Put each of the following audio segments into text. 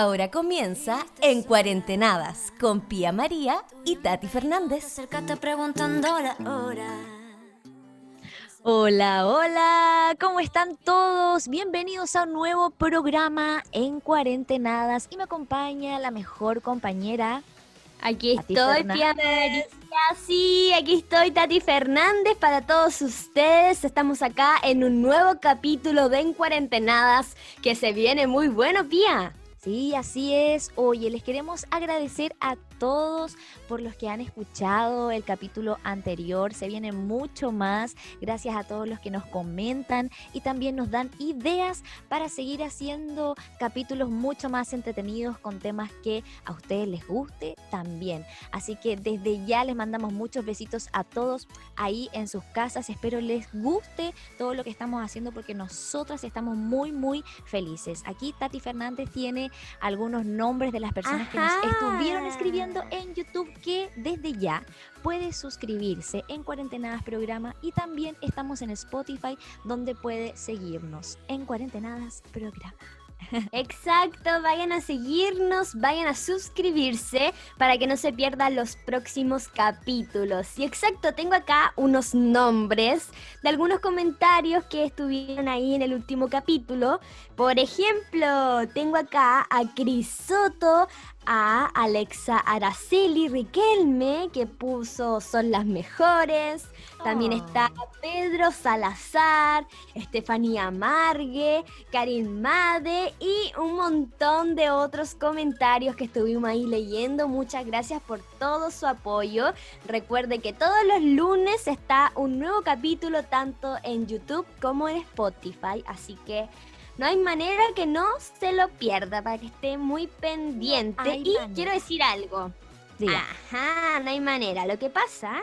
Ahora comienza En Cuarentenadas con Pía María y Tati Fernández. Acércate preguntando la hora. Hola, hola, ¿cómo están todos? Bienvenidos a un nuevo programa en Cuarentenadas y me acompaña la mejor compañera. Aquí estoy. Pia María. Sí, aquí estoy, Tati Fernández, para todos ustedes. Estamos acá en un nuevo capítulo de En Cuarentenadas que se viene muy bueno, Pia. Sí, así es. Oye, les queremos agradecer a todos por los que han escuchado el capítulo anterior. Se viene mucho más. Gracias a todos los que nos comentan y también nos dan ideas para seguir haciendo capítulos mucho más entretenidos con temas que a ustedes les guste también. Así que desde ya les mandamos muchos besitos a todos ahí en sus casas. Espero les guste todo lo que estamos haciendo porque nosotras estamos muy, muy felices. Aquí Tati Fernández tiene algunos nombres de las personas que nos estuvieron escribiendo en YouTube que desde ya puede suscribirse en Cuarentenadas Programa y también estamos en Spotify donde puede seguirnos en Cuarentenadas Programa. Exacto, vayan a seguirnos, vayan a suscribirse para que no se pierdan los próximos capítulos. Y exacto, tengo acá unos nombres de algunos comentarios que estuvieron ahí en el último capítulo. Por ejemplo, tengo acá a Crisoto, a Alexa Araceli Riquelme, que puso son las mejores. También Oh. está Pedro Salazar, Estefanía Margue, Karin Made y un montón de otros comentarios que estuvimos ahí leyendo. Muchas gracias por todo su apoyo. Recuerde que todos los lunes está un nuevo capítulo tanto en YouTube como en Spotify, así que no hay manera que no se lo pierda para que esté muy pendiente. y manera. quiero decir algo. Diga. Ajá, no hay manera. Lo que pasa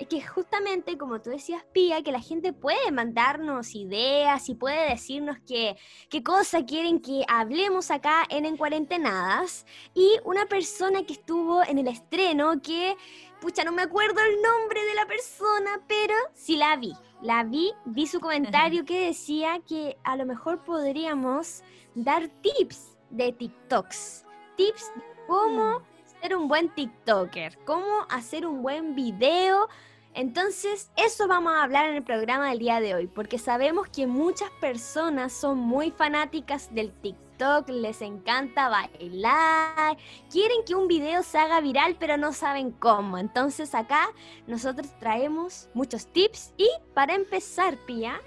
es que justamente como tú decías, Pía, que la gente puede mandarnos ideas y puede decirnos que, qué cosa quieren que hablemos acá en En Cuarentenadas. Y una persona que estuvo en el estreno, que, pucha, no me acuerdo el nombre de la persona, pero sí la vi. La vi, vi su comentario que decía que a lo mejor podríamos dar tips de TikToks. Tips de cómo ser un buen TikToker, cómo hacer un buen video. Entonces, eso vamos a hablar en el programa del día de hoy, porque sabemos que muchas personas son muy fanáticas del TikTok, les encanta bailar, quieren que un video se haga viral, pero no saben cómo. Entonces, acá nosotros traemos muchos tips y para empezar, Pia,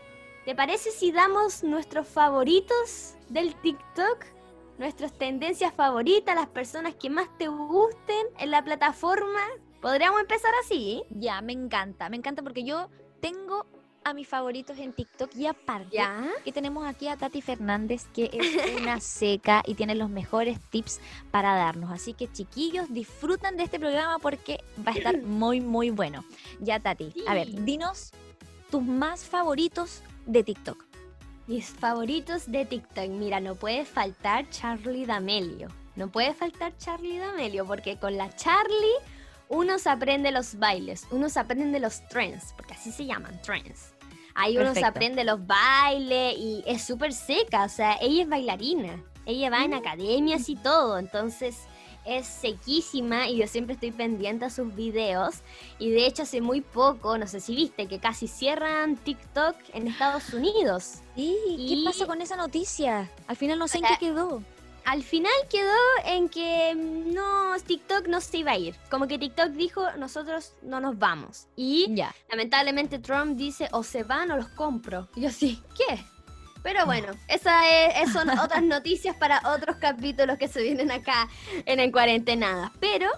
¿te parece si damos nuestros favoritos del TikTok? nuestras tendencias favoritas, las personas que más te gusten en la plataforma. Podríamos empezar así. Ya, me encanta, me encanta porque yo tengo a mis favoritos en TikTok y aparte ¿Ya? Y tenemos aquí a Tati Fernández, que es una seca y tiene los mejores tips para darnos. Así que chiquillos, disfrutan de este programa porque va a estar muy, muy bueno. Ya, Tati, a ver, dinos tus más favoritos de TikTok. Mis favoritos de TikTok. Mira, no puede faltar Charlie D'Amelio. No puede faltar Charlie D'Amelio porque con la Charlie uno se aprende los bailes, uno se aprende los trends, porque así se llaman, trends. Ahí uno se aprende los bailes y es súper seca, o sea, ella es bailarina, ella va en academias y todo, entonces es sequísima y yo siempre estoy pendiente a sus videos y de hecho hace muy poco, no sé si viste, que casi cierran TikTok en Estados Unidos. ¿Y qué Y- pasó con esa noticia? Al final no sé en qué quedó. Al final quedó en que mm, no, TikTok no se iba a ir. Como que TikTok dijo, nosotros no nos vamos. Y Ya. lamentablemente Trump dice, o se van o los compro. Y yo sí, ¿qué? Pero bueno, esas es, son otras noticias para otros capítulos que se vienen acá en el Cuarentenada. Pero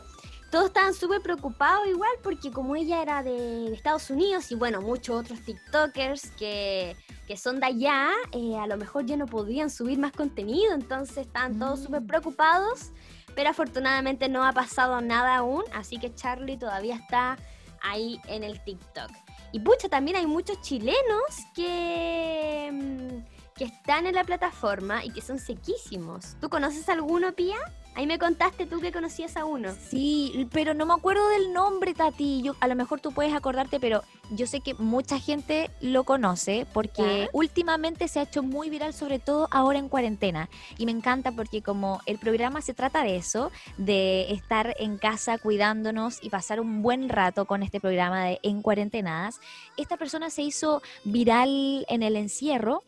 todos estaban súper preocupados igual porque como ella era de Estados Unidos y bueno, muchos otros TikTokers que, que son de allá, eh, a lo mejor ya no podían subir más contenido, entonces estaban todos Mm. súper preocupados. Pero afortunadamente no ha pasado nada aún, así que Charlie todavía está ahí en el TikTok. Y pucha, también hay muchos chilenos que, mm, que están en la plataforma y que son sequísimos. ¿Tú conoces alguno, Pía? Ahí me contaste tú que conocías a uno. Sí, pero no me acuerdo del nombre, Tati. Yo, a lo mejor tú puedes acordarte, pero yo sé que mucha gente lo conoce porque últimamente se ha hecho muy viral, sobre todo ahora en cuarentena. Y me encanta porque como el programa se trata de eso, de estar en casa cuidándonos y pasar un buen rato con este programa de En Cuarentenadas, esta persona se hizo viral en el encierro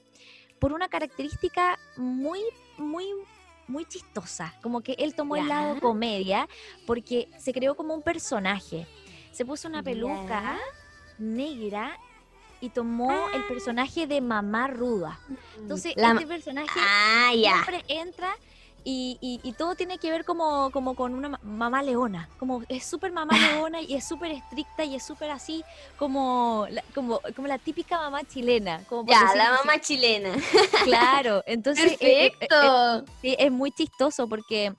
por una característica muy, muy muy chistosa, como que él tomó el lado comedia porque se creó como un personaje. Se puso una peluca negra y tomó el personaje de mamá ruda. Entonces, La- este personaje Ah, siempre entra y, y- y todo tiene que ver como, como con una ma- mamá leona. Como es súper mamá leona y es súper estricta y es súper así como como, como la típica mamá chilena. Como Ya, la así. mamá chilena. Claro, entonces eh, eh, eh, Perfecto. Sí, es muy chistoso porque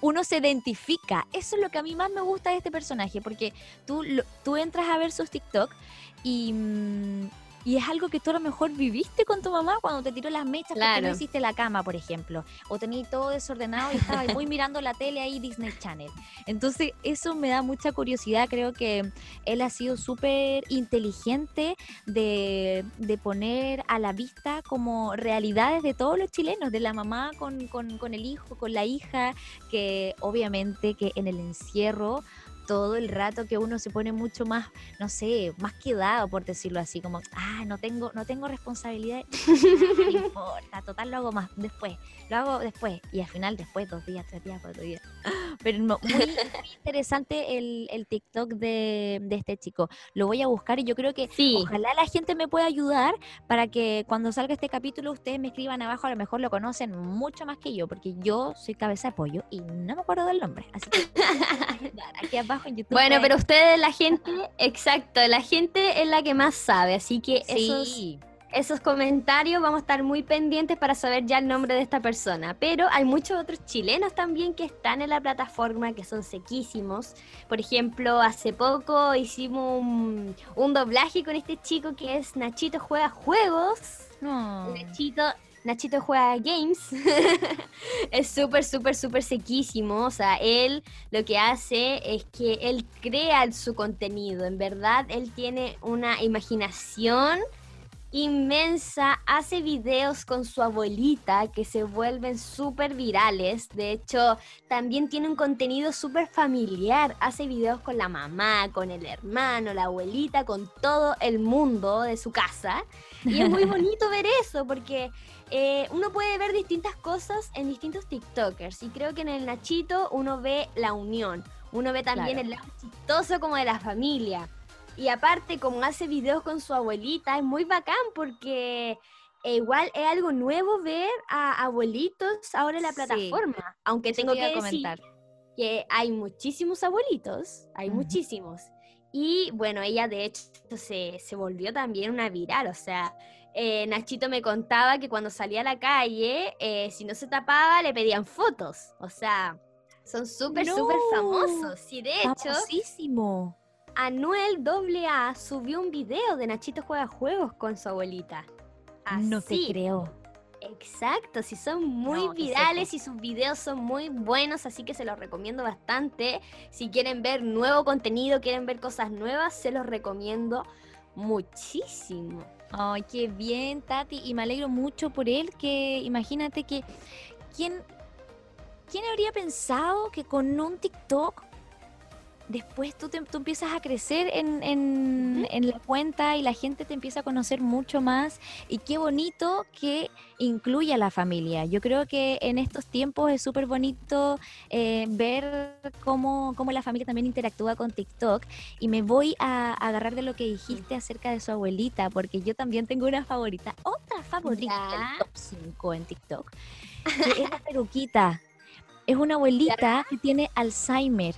uno se identifica. Eso es lo que a mí más me gusta de este personaje, porque tú, lo- tú entras a ver sus TikTok y, mm, y es algo que tú a lo mejor viviste con tu mamá cuando te tiró las mechas porque no hiciste la cama, por ejemplo, o tenías todo desordenado y estabas muy mirando la tele ahí Disney Channel. Entonces eso me da mucha curiosidad, creo que él ha sido súper inteligente de, de poner a la vista como realidades de todos los chilenos, de la mamá con, con- con el hijo, con la hija, que obviamente que en el encierro todo el rato que uno se pone mucho más, no sé, más quedado, por decirlo así, como, ah, no tengo, no tengo responsabilidad, no me importa, total lo hago más después, lo hago después, y al final después, dos días, tres días, cuatro días. Pero no, muy, muy interesante el, el TikTok de, de este chico. Lo voy a buscar y yo creo que Sí. Ojalá la gente me pueda ayudar para que cuando salga este capítulo ustedes me escriban abajo, a lo mejor lo conocen mucho más que yo, porque yo soy cabeza de pollo y no me acuerdo del nombre. Así que aquí abajo en YouTube. Bueno, pueden- pero ustedes, la gente, exacto, la gente es la que más sabe, así que sí, esos comentarios vamos a estar muy pendientes para saber ya el nombre de esta persona. Pero hay muchos otros chilenos también que están en la plataforma, que son sequísimos. Por ejemplo, hace poco hicimos un, un doblaje con este chico que es Nachito Juega Juegos. no. Nachito, Nachito juega games. es súper, súper, súper sequísimo. O sea, él lo que hace es que él crea su contenido. En verdad, él tiene una imaginación inmensa. Hace videos con su abuelita que se vuelven súper virales. De hecho, también tiene un contenido súper familiar. Hace videos con la mamá, con el hermano, la abuelita, con todo el mundo de su casa. Y es muy bonito ver eso porque eh, uno puede ver distintas cosas en distintos TikTokers. Y creo que en el Nachito uno ve la unión. Uno ve también Claro. el lado chistoso como de la familia. Y aparte, como hace videos con su abuelita, es muy bacán porque eh, igual es algo nuevo ver a abuelitos ahora en la Sí. plataforma. Aunque tengo que a decir comentar. que hay muchísimos abuelitos, hay muchísimos. Y bueno, ella de hecho se, se volvió también una viral, o sea, eh, Nachito me contaba que cuando salía a la calle, eh, si no se tapaba, le pedían fotos, o sea, son súper, súper No. famosos. Y de hecho, Famosísimo. Anuel AA subió un video de Nachito juega juegos con su abuelita. No te creo. Exacto, si son muy No, virales y sus videos son muy buenos, así que se los recomiendo bastante. Si quieren ver nuevo contenido, quieren ver cosas nuevas, se los recomiendo muchísimo. Ay, qué bien, Tati. Y me alegro mucho por él, que imagínate que... ¿Quién, ¿quién habría pensado que con un TikTok después tú, te- tú empiezas a crecer en, en- en la cuenta y la gente te empieza a conocer mucho más? Y qué bonito que incluya a la familia. Yo creo que en estos tiempos es súper bonito eh, ver cómo, cómo la familia también interactúa con TikTok. Y me voy a agarrar de lo que dijiste acerca de su abuelita, porque yo también tengo una favorita, otra favorita Ya. del top 5 en TikTok, que es la peruquita. Es una abuelita que tiene Alzheimer.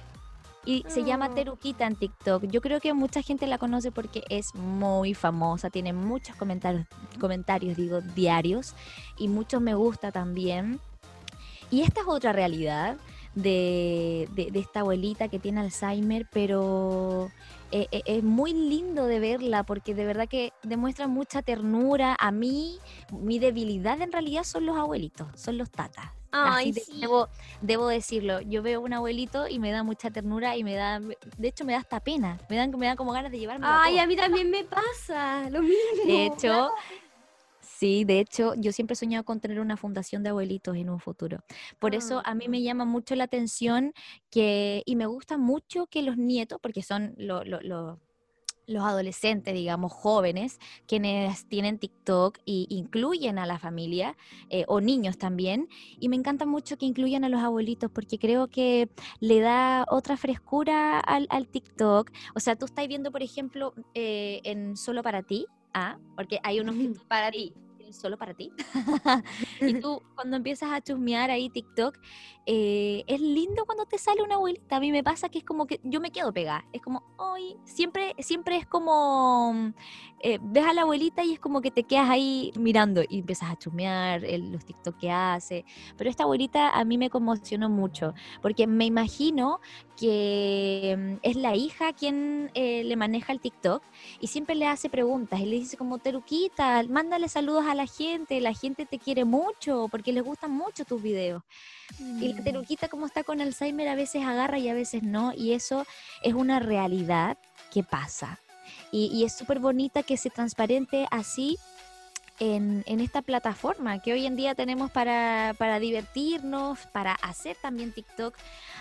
Y se llama Oh. Teruquita en TikTok. Yo creo que mucha gente la conoce porque es muy famosa, tiene muchos comentarios, comentarios digo, diarios y muchos me gusta también. Y esta es otra realidad de, de- de esta abuelita que tiene Alzheimer, pero eh, eh, es muy lindo de verla porque de verdad que demuestra mucha ternura. A mí, mi debilidad en realidad son los abuelitos, son los tatas. Ay, Así de- sí. debo, debo decirlo. Yo veo un abuelito y me da mucha ternura y me da, de hecho me da hasta pena. Me dan, me da como ganas de llevarme. Ay, a mí también me pasa lo mismo. De hecho, sí, de hecho, yo siempre he soñado con tener una fundación de abuelitos en un futuro. Por eso a mí me llama mucho la atención que, y me gusta mucho que los nietos, porque son lo- lo- lo- los adolescentes, digamos, jóvenes, quienes tienen TikTok y incluyen a la familia eh, o niños también. Y me encanta mucho que incluyan a los abuelitos porque creo que le da otra frescura al, al TikTok. O sea, tú estás viendo, por ejemplo, eh, en Solo para ti, ah, porque hay unos que Para ti. solo para ti. y tú cuando empiezas a chusmear ahí TikTok, eh, es lindo cuando te sale una abuelita. A mí me pasa que es como que yo me quedo pegada. Es como, ay, siempre, siempre es como, mm, eh, ves a la abuelita y es como que te quedas ahí mirando y empiezas a chusmear el- los TikTok que hace. Pero esta abuelita a mí me conmocionó mucho porque me imagino que mm, es la hija quien eh, le maneja el TikTok y siempre le hace preguntas y le dice como Teruquita, mándale saludos a la gente, la gente te quiere mucho porque les gustan mucho tus videos. Y la Teruquita como está con Alzheimer a veces agarra y a veces no y eso es una realidad que pasa. Y, y es súper bonita que se transparente así en, en esta plataforma que hoy en día tenemos para, para divertirnos, para hacer también TikTok.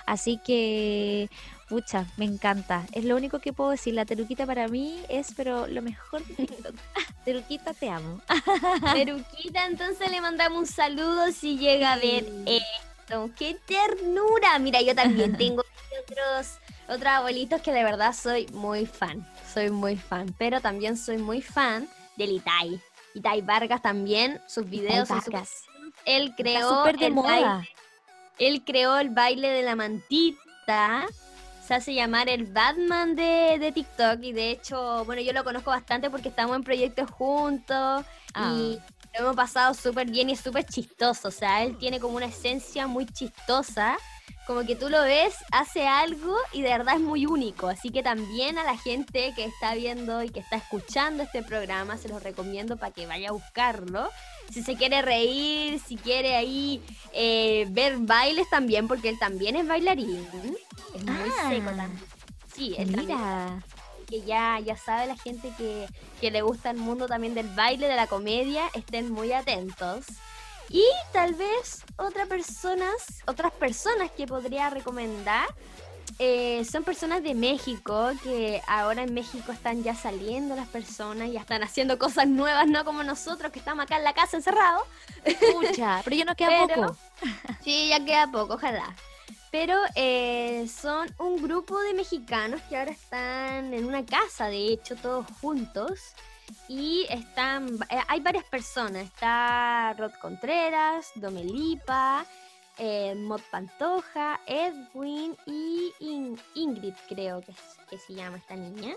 Así que, pucha, me encanta. Es lo único que puedo decir. La Teruquita para mí es, pero lo mejor de TikTok. Teruquita, te amo. Peruquita, entonces le mandamos un saludo si llega a ver ¡Qué ternura! Mira, yo también tengo otros, otros abuelitos que de verdad soy muy fan. Soy muy fan. Pero también soy muy fan del Itai. Itai Vargas también, sus videos Vargas. Él Está creó súper de el moda. baile- él creó el baile de la mantita. Se hace llamar el Batman de, de TikTok. Y de hecho, bueno, yo lo conozco bastante porque estamos en proyectos juntos. Ah. Y lo hemos pasado súper bien y es súper chistoso. O sea, él tiene como una esencia muy chistosa. Como que tú lo ves, hace algo y de verdad es muy único. Así que también a la gente que está viendo y que está escuchando este programa, se los recomiendo para que vaya a buscarlo. Si se quiere reír, si quiere ahí eh, ver bailes también, porque él también es bailarín. Es muy Ah. seco también. Sí, él también Mira, que ya, ya sabe la gente que, que le gusta el mundo también del baile, de la comedia, estén muy atentos. Y tal vez otra personas, otras personas que podría recomendar eh, son personas de México, que ahora en México están ya saliendo las personas, ya están haciendo cosas nuevas, no como nosotros que estamos acá en la casa encerrados. pucha, pero ya no queda Pero- poco. Sí, ya queda poco, ojalá. Pero eh, son un grupo de mexicanos que ahora están en una casa, de hecho, todos juntos. Y están, eh, hay varias personas. Está Rod Contreras, Domelipa, eh, Mod Pantoja, Edwin y In- Ingrid, creo que se llama esta niña.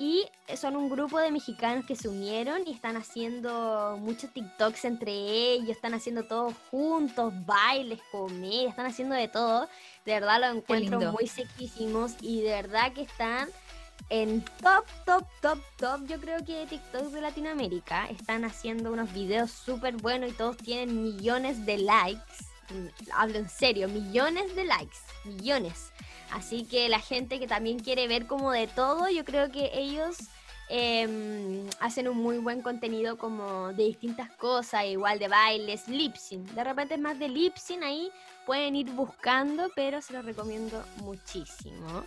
Y son un grupo de mexicanos que se unieron y están haciendo muchos TikToks entre ellos, están haciendo todo juntos, bailes, comer, están haciendo de todo. De verdad lo encuentro muy sequísimos y de verdad que están en top, top, top, top. Yo creo que TikTok de Latinoamérica están haciendo unos videos súper buenos y todos tienen millones de likes. Mm, Hablo en serio, millones de likes, millones. Así que la gente que también quiere ver como de todo, yo creo que ellos em, hacen un muy buen contenido como de distintas cosas, igual de bailes, lip sync. De repente es más de lip sync ahí, pueden ir buscando, pero se los recomiendo muchísimo.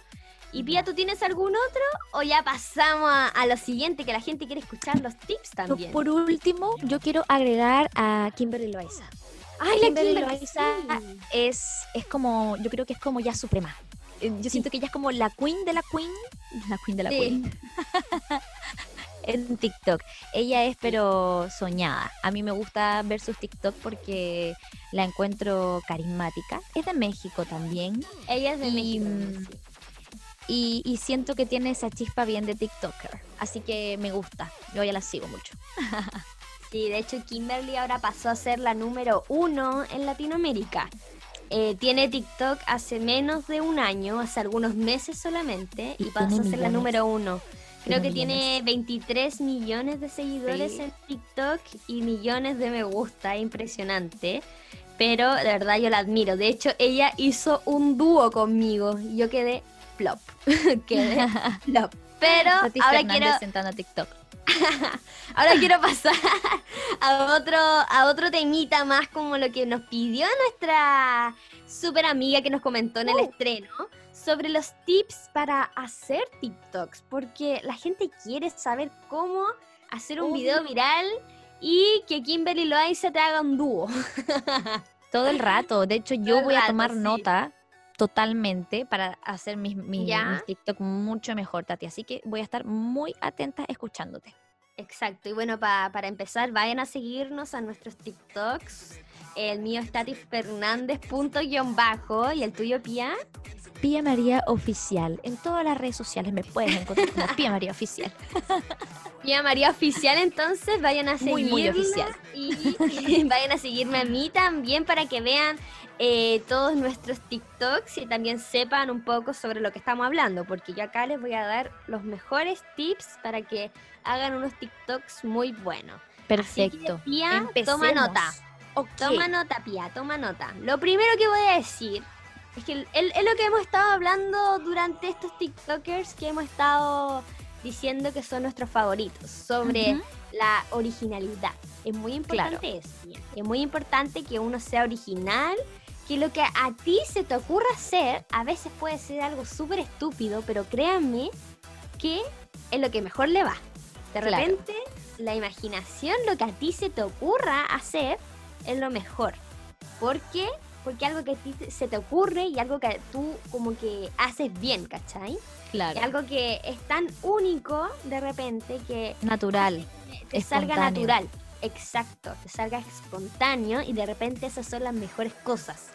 Y Pía, ¿tú tienes algún otro? ¿O ya pasamos a, a lo siguiente, que la gente quiere escuchar los tips también? Por último, yo quiero agregar a Kimberly Loaiza. Ay, la Kimberly Kimberly, Loaiza sí. es, es como, yo creo que es como ya suprema. Eh, Yo siento que ella es como la queen de la queen, la queen de la Sí. queen. en TikTok. Ella es pero soñada. A mí me gusta ver sus TikTok porque la encuentro carismática. Es de México también. Ella es de Y, México. mm, sí. Y, y siento que tiene esa chispa bien de TikToker. Así que me gusta. Yo ya la sigo mucho. Sí, de hecho Kimberly ahora pasó a ser la número uno en Latinoamérica. Eh, tiene TikTok hace menos de un año, hace algunos meses solamente, Y y pasó a ser la número uno. Creo que tiene 23 millones de seguidores Sí. en TikTok y millones de me gusta, impresionante. pero de verdad yo la admiro. De hecho, ella hizo un dúo conmigo y yo quedé flop. quedé. Pero ahora Fernández quiero, TikTok. ahora quiero pasar a otro, a otro temita más como lo que nos pidió nuestra super amiga que nos comentó en el Uh. estreno sobre los tips para hacer TikToks, porque la gente quiere saber cómo hacer un Uh. video viral y que Kimberly Loaiza te haga un dúo. Todo el rato. De hecho, yo voy a tomar sí. nota totalmente para hacer mis, mis, TikTok mucho mejor, Tati. Así que voy a estar muy atenta escuchándote. Exacto, y bueno, pa- para empezar, vayan a seguirnos a nuestros TikToks. El mío es Tati Fernández, punto guion bajo, y el tuyo, Pia. Pía María Oficial. En todas las redes sociales me puedes encontrar como Pía María Oficial. Pia María Oficial, entonces vayan a Muy, seguirme. muy oficial. Y vayan a seguirme a mí también para que vean eh, todos nuestros TikToks y también sepan un poco sobre lo que estamos hablando, porque yo acá les voy a dar los mejores tips para que hagan unos TikToks muy buenos. Así que, Perfecto. Pia, toma nota. Toma nota, Pia, toma nota. Lo primero que voy a decir es que es lo que hemos estado hablando durante estos TikTokers que hemos estado diciendo que son nuestros favoritos, sobre la originalidad. Es muy importante eso, Pia. Es muy importante que uno sea original, que lo que a ti se te ocurra hacer, a veces puede ser algo súper estúpido, pero créanme que es lo que mejor le va. De Claro. repente, la imaginación, lo que a ti se te ocurra hacer, es lo mejor. ¿Por qué? Porque algo que a ti te- se te ocurre y algo que tú como que haces bien, ¿cachai? Claro. Algo que es tan único de repente que Natural. te salga natural. Exacto, te salga espontáneo y de repente esas son las mejores cosas.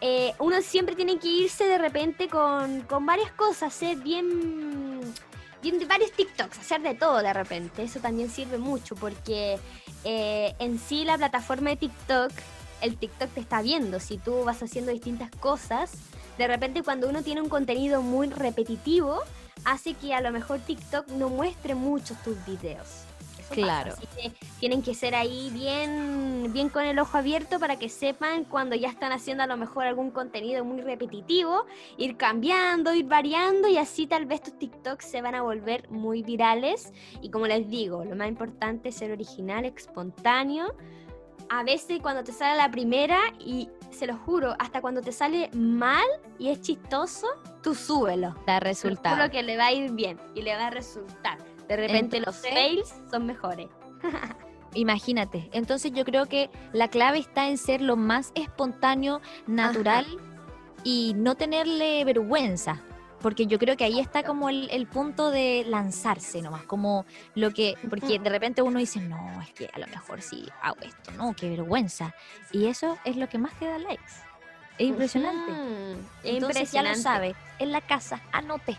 Eh, uno siempre tiene que irse de repente con, con varias cosas, hacer bien, bien de varios TikToks, hacer de todo de repente. Eso también sirve mucho porque eh, en sí la plataforma de TikTok, el TikTok te está viendo. Si tú vas haciendo distintas cosas, de repente cuando uno tiene un contenido muy repetitivo, hace que a lo mejor TikTok no muestre muchos tus videos. Pasa, Claro. así que tienen que ser ahí bien, bien con el ojo abierto para que sepan cuando ya están haciendo a lo mejor algún contenido muy repetitivo, ir cambiando, ir variando y así tal vez tus TikToks se van a volver muy virales. Y como les digo, lo más importante es ser original, espontáneo. A veces cuando te sale la primera y se lo juro, hasta cuando te sale mal y es chistoso, tú súbelo. Da Te resultado. juro que le va a ir bien y le va a resultar. De repente Entonces- los fails son mejores. Imagínate. Entonces yo creo que la clave está en ser lo más espontáneo, natural y no tenerle vergüenza. Porque yo creo que ahí está como el, el punto de lanzarse nomás, como lo que, porque de repente uno dice, no, es que a lo mejor sí hago esto, no, qué vergüenza. Y eso es lo que más te da likes. Es impresionante. Es Entonces ya lo impresionante. sabe, en la casa, anote.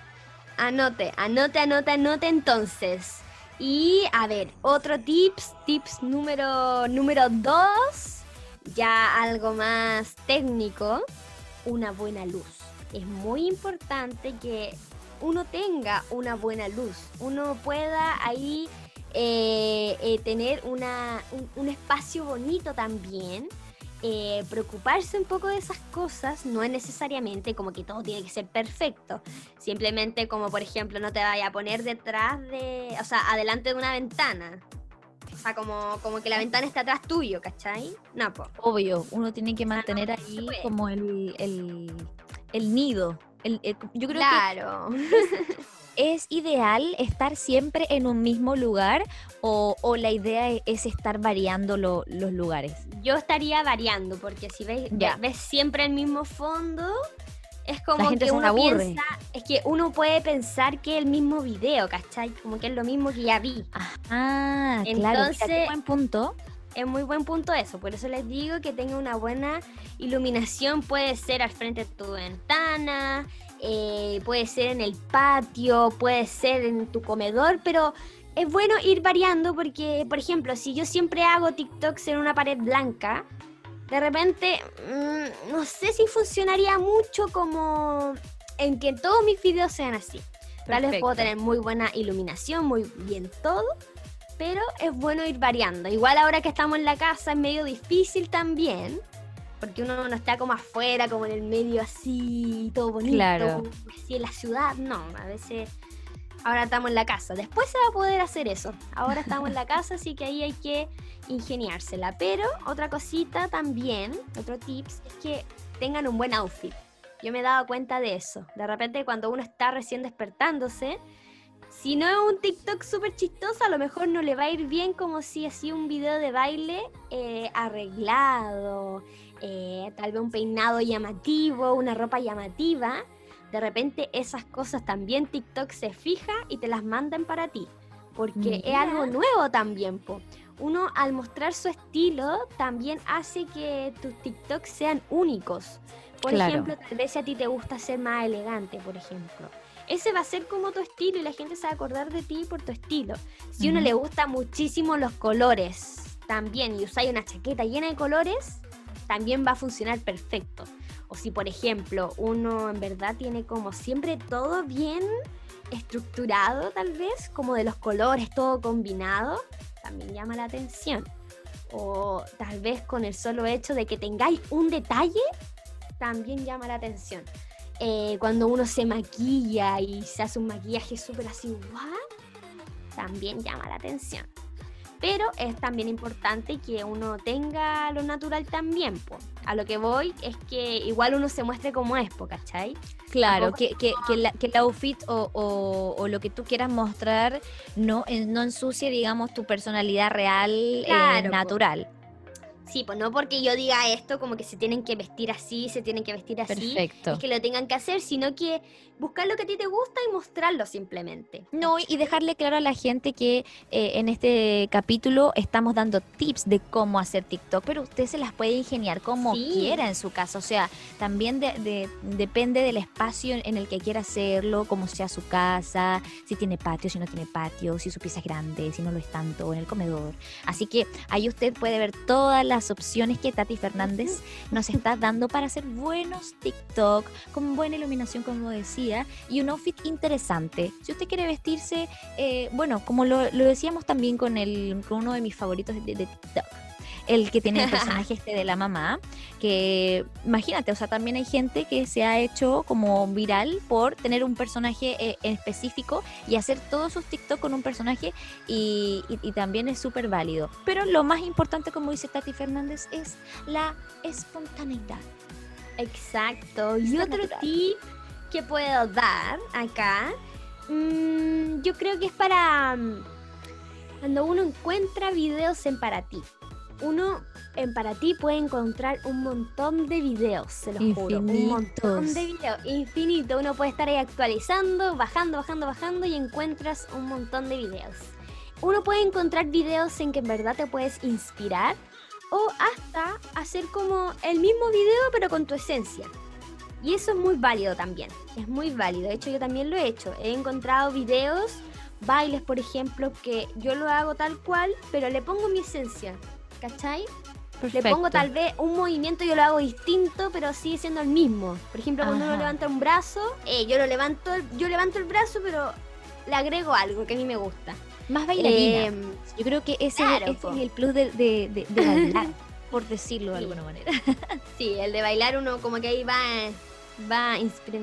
Anote, anote, anote, anote entonces. Y a ver, otro tips, tips número número dos, ya algo más técnico, una buena luz. Es muy importante que uno tenga una buena luz, uno pueda ahí eh, eh, tener una, un, un espacio bonito también. Eh, preocuparse un poco de esas cosas no es necesariamente como que todo tiene que ser perfecto. Simplemente como por ejemplo no te vaya a poner detrás de, o sea, adelante de una ventana. O sea, como, como que la ventana está atrás tuyo, ¿cachai? No, po. Obvio, uno tiene que no, mantener no ahí como el, el, el nido. El- el- yo creo que Claro. ¿Es ideal estar siempre en un mismo lugar o, o la idea e- es estar variando lo- los lugares? Yo estaría variando, porque si ves, siempre el mismo fondo, es como que uno aburre. piensa, es que uno puede pensar que es el mismo video, ¿cachai? Como que es lo mismo que ya vi. Ah, claro, mira, qué Entonces- buen punto. Es muy buen punto eso, por eso les digo que tenga una buena iluminación, puede ser al frente de tu ventana, eh, puede ser en el patio, puede ser en tu comedor, pero es bueno ir variando porque, por ejemplo, si yo siempre hago TikToks en una pared blanca, de repente mm, no sé si funcionaría mucho como en que todos mis videos sean así. Tal vez puedo tener muy buena iluminación, muy bien todo, pero es bueno ir variando. Igual ahora que estamos en la casa es medio difícil también, porque uno no está como afuera, como en el medio así, todo bonito, Claro. así en la ciudad, no, a veces ahora estamos en la casa, después se va a poder hacer eso, ahora estamos en la casa, así que ahí hay que ingeniársela, pero otra cosita también, otro tips, es que tengan un buen outfit. Yo me he dado cuenta de eso. De repente cuando uno está recién despertándose, si no es un TikTok súper chistoso, a lo mejor no le va a ir bien como si hacía un video de baile eh, arreglado, eh, tal vez un peinado llamativo, una ropa llamativa. De repente esas cosas también TikTok se fija y te las mandan para ti. Porque es algo nuevo también, po. Uno al mostrar su estilo también hace que tus TikToks sean únicos. Por Claro. ejemplo, tal vez si a ti te gusta ser más elegante, por ejemplo. Ese va a ser como tu estilo y la gente se va a acordar de ti por tu estilo. Si a uno le gusta muchísimo los colores también y usáis una chaqueta llena de colores, también va a funcionar perfecto. O si, por ejemplo, uno en verdad tiene como siempre todo bien estructurado, tal vez, como de los colores, todo combinado, también llama la atención. O tal vez con el solo hecho de que tengáis un detalle, también llama la atención. Eh, cuando uno se maquilla y se hace un maquillaje súper así, ¿what? También llama la atención. Pero es también importante que uno tenga lo natural también, po. A lo que voy es que igual uno se muestre como es, po, ¿cachai? Claro, que, que, que, la- que el outfit o, o- o lo que tú quieras mostrar no, eh, no ensucie, digamos, tu personalidad real, eh, Claro, po. Sí, pues no porque yo diga esto, como que se tienen que vestir así, se tienen que vestir así. Perfecto. Es que lo tengan que hacer, sino que buscar lo que a ti te gusta y mostrarlo simplemente. No, y dejarle claro a la gente que eh, en este capítulo estamos dando tips de cómo hacer TikTok, pero usted se las puede ingeniar como Sí. quiera en su casa. O sea, también de- de- depende del espacio en, en el que quiera hacerlo, como sea su casa, si tiene patio, si no tiene patio, si su pieza es grande, si no lo es tanto, en el comedor. Así que ahí usted puede ver todas las opciones que Tati Fernández nos está dando para hacer buenos TikTok, con buena iluminación, como decía, y un outfit interesante. Si usted quiere vestirse, eh, bueno, como lo, lo decíamos también con, el, con uno de mis favoritos de, de TikTok. El que tiene el personaje este de la mamá, que imagínate, o sea, también hay gente que se ha hecho como viral por tener un personaje eh, en específico y hacer todos sus TikTok con un personaje y, y- y también es súper válido. Pero lo más importante, como dice Tati Fernández, es la espontaneidad. Exacto. Y otro natural. tip que puedo dar acá, mm, yo creo que es para mm, cuando uno encuentra videos en para ti. Uno en para ti puede encontrar un montón de videos, se los juro. Un montón Infinitos. de videos, infinito. Uno puede estar ahí actualizando, bajando, bajando, bajando y encuentras un montón de videos. Uno puede encontrar videos en que en verdad te puedes inspirar o hasta hacer como el mismo video pero con tu esencia. Y eso es muy válido también, es muy válido. De hecho yo también lo he hecho. He encontrado videos, bailes por ejemplo, que yo lo hago tal cual, pero le pongo mi esencia. ¿Cachai? Le pongo tal vez un movimiento yo lo hago distinto, pero sigue siendo el mismo. Por ejemplo, cuando uno levanta un brazo, eh, yo lo levanto, yo levanto el brazo, pero le agrego algo que a mí me gusta. Más bailarina. Em, Yo creo que ese, claro, ese po. es el plus de, de, de- de bailar, por decirlo de Sí. alguna manera. Sí, el de bailar uno como que ahí va, va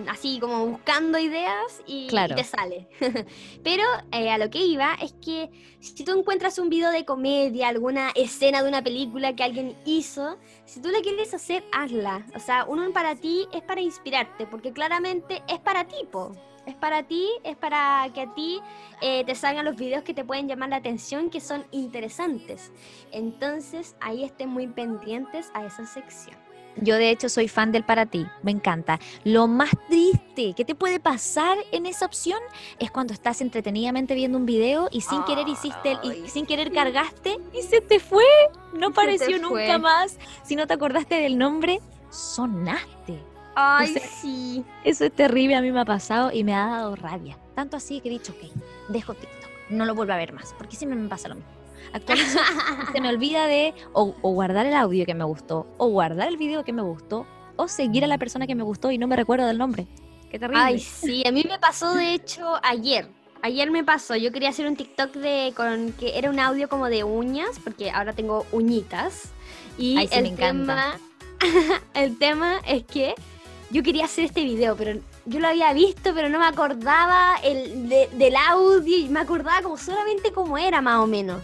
así como buscando ideas y, y Claro. te sale. Pero eh, a lo que iba es que si tú encuentras un video de comedia, alguna escena de una película que alguien hizo, si tú la quieres hacer, hazla. O sea, uno para ti es para inspirarte, porque claramente es para ti, po. Es para ti, es para que a ti eh, te salgan los videos que te pueden llamar la atención, que son interesantes. Entonces ahí estén muy pendientes a esa sección. Yo de hecho soy fan del para ti, me encanta. Lo más triste que te puede pasar en esa opción es cuando estás entretenidamente viendo un video y sin querer hiciste el- y sin querer cargaste y se te fue. No apareció nunca más. Si no te acordaste del nombre, sonaste. Ay, sí. Eso es terrible, a mí me ha pasado y me ha dado rabia. Tanto así que he dicho, ok, dejo TikTok, no lo vuelvo a ver más, porque siempre me pasa lo mismo. Actualizo y se me olvida de o, o guardar el audio que me gustó, o guardar el video que me gustó, o seguir a la persona que me gustó y no me recuerdo del nombre. Qué terrible. Ay, sí, a mí me pasó de hecho ayer. Ayer me pasó, yo quería hacer un TikTok de con que era un audio como de uñas, porque ahora tengo uñitas. Y Ay, sí, el me tema el tema es que yo quería hacer este video, pero yo lo había visto, pero no me acordaba el, del audio y me acordaba como solamente cómo era más o menos.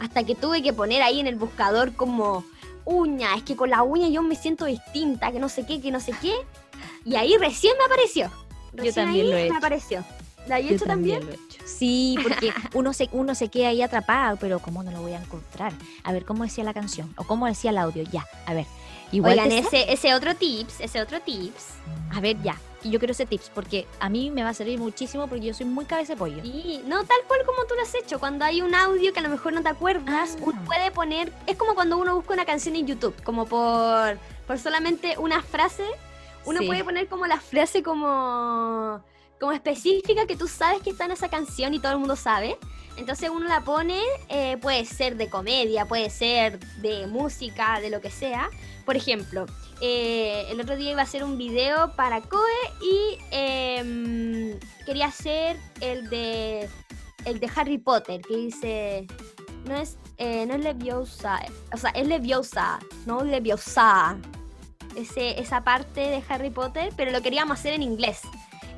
Hasta que tuve que poner ahí en el buscador como uña, es que con la uña yo me siento distinta, que no sé qué, que no sé qué. Y ahí recién me apareció. yo también lo he hecho. me apareció. ¿La he hecho también? Lo he hecho. Sí, porque uno se, uno se queda ahí atrapado, pero ¿cómo no lo voy a encontrar? A ver, ¿cómo decía la canción? ¿O cómo decía el audio? Ya, a ver. Igual Oigan, ese, ese otro tips, ese otro tips. A ver, ya, yo quiero ese tips porque a mí me va a servir muchísimo porque yo soy muy cabeza de pollo. Sí, no tal cual como tú lo has hecho. Cuando hay un audio que a lo mejor no te acuerdas, uno ah. puede poner. Es como cuando uno busca una canción en YouTube, como por, por solamente una frase. Uno puede poner como la frase como, como específica que tú sabes que está en esa canción y todo el mundo sabe. Entonces uno la pone, eh, puede ser de comedia, puede ser de música, de lo que sea. Por ejemplo, eh, el otro día iba a hacer un video para Koe y em, quería hacer el de el de Harry Potter que dice no es eh, no es Leviosa, o sea es Leviosa, no Leviosa. Ese, esa parte de Harry Potter, pero lo queríamos hacer en inglés.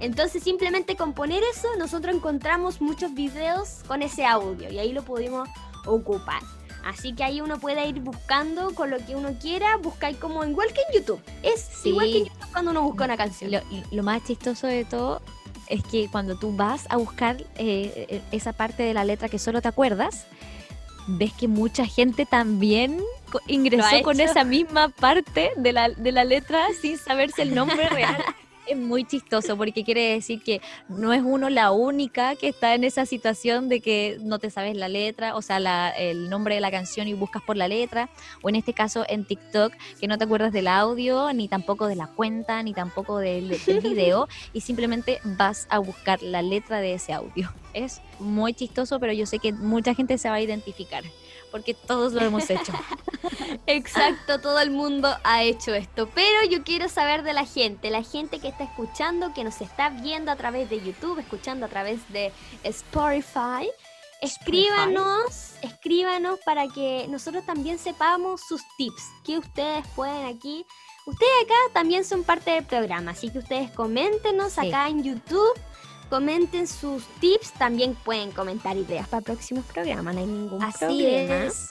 Entonces simplemente con poner eso nosotros encontramos muchos videos con ese audio y ahí lo pudimos ocupar. Así que ahí uno puede ir buscando con lo que uno quiera, buscar como igual que en YouTube. Es igual que en YouTube cuando uno busca una canción. Lo, más chistoso de todo es que cuando tú vas a buscar eh, eh, esa parte de la letra que solo te acuerdas, ves que mucha gente también ingresó con esa misma parte de la, de la letra sin saberse el nombre real. es muy chistoso porque quiere decir que no es uno la única que está en esa situación de que no te sabes la letra, o sea, el nombre de la canción y buscas por la letra, o en este caso en TikTok, que no te acuerdas del audio, ni tampoco de la cuenta, ni tampoco del, del video, y simplemente vas a buscar la letra de ese audio. Es muy chistoso, pero yo sé que mucha gente se va a identificar porque todos lo hemos hecho. Exacto, todo el mundo ha hecho esto. Pero yo quiero saber de la gente, la gente que está escuchando, que nos está viendo a través de YouTube, escuchando a través de Spotify. Escríbanos, escríbanos para que nosotros también sepamos sus tips, que ustedes pueden aquí. Ustedes acá también son parte del programa, así que ustedes coméntenos acá en YouTube comenten sus tips, también pueden comentar ideas para próximos programas, no hay ningún Así problema. Es.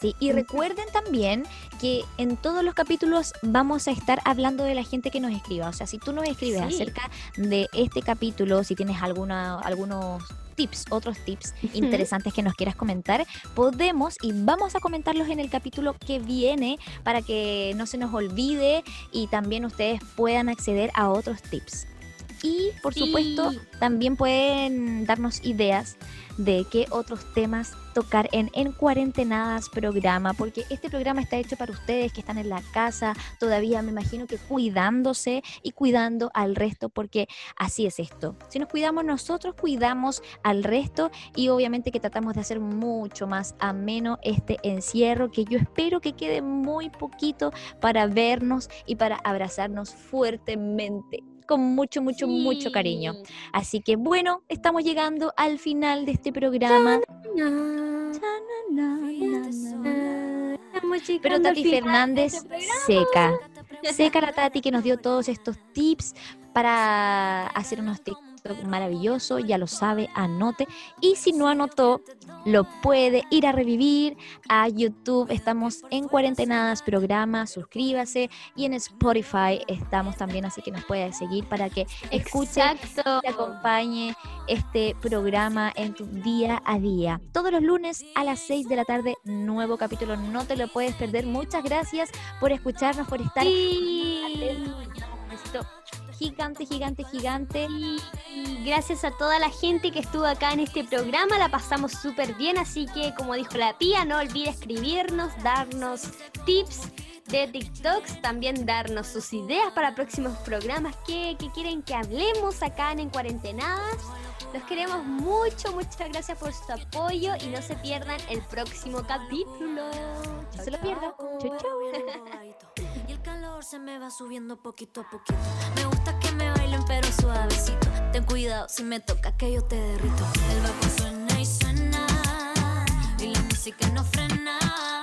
Sí, y recuerden también que en todos los capítulos vamos a estar hablando de la gente que nos escriba. O sea, si tú nos escribes acerca de este capítulo, si tienes alguna, algunos tips, otros tips interesantes que nos quieras comentar, podemos y vamos a comentarlos en el capítulo que viene para que no se nos olvide y también ustedes puedan acceder a otros tips. Y por supuesto, también pueden darnos ideas de qué otros temas tocar en En Cuarentenadas programa, porque este programa está hecho para ustedes que están en la casa, todavía me imagino que cuidándose y cuidando al resto, porque así es esto. Si nos cuidamos nosotros, cuidamos al resto y obviamente que tratamos de hacer mucho más ameno este encierro, que yo espero que quede muy poquito para vernos y para abrazarnos fuertemente con mucho, mucho, mucho cariño. Así que bueno, estamos llegando al final de este programa. Pero Tati Fernández este seca. Seca la Tati que nos dio todos estos tips para hacer unos maravilloso, ya lo sabe, anote. Y si no anotó, lo puede ir a revivir a YouTube. Estamos en Cuarentenadas Programa, suscríbase. Y en Spotify estamos también, así que nos puede seguir para que escuche y acompañe este programa en tu día a día. Todos los lunes a las 6 de la tarde, nuevo capítulo. No te lo puedes perder. Muchas gracias por escucharnos, por estar. Sí gigante, gigante, gigante. Y gracias a toda la gente que estuvo acá en este programa, la pasamos súper bien, así que como dijo la tía, no olvide escribirnos, darnos tips de TikToks, también darnos sus ideas para próximos programas que, quieren que hablemos acá en, en Cuarentenadas. Los queremos mucho, muchas gracias por su apoyo y no se pierdan el próximo capítulo. No se lo pierdan. Chau, chau. Y el calor se me va subiendo poquito a poquito. Pero suavecito. Ten cuidado si me toca que yo te derrito. El bajo suena y suena y la música no frena.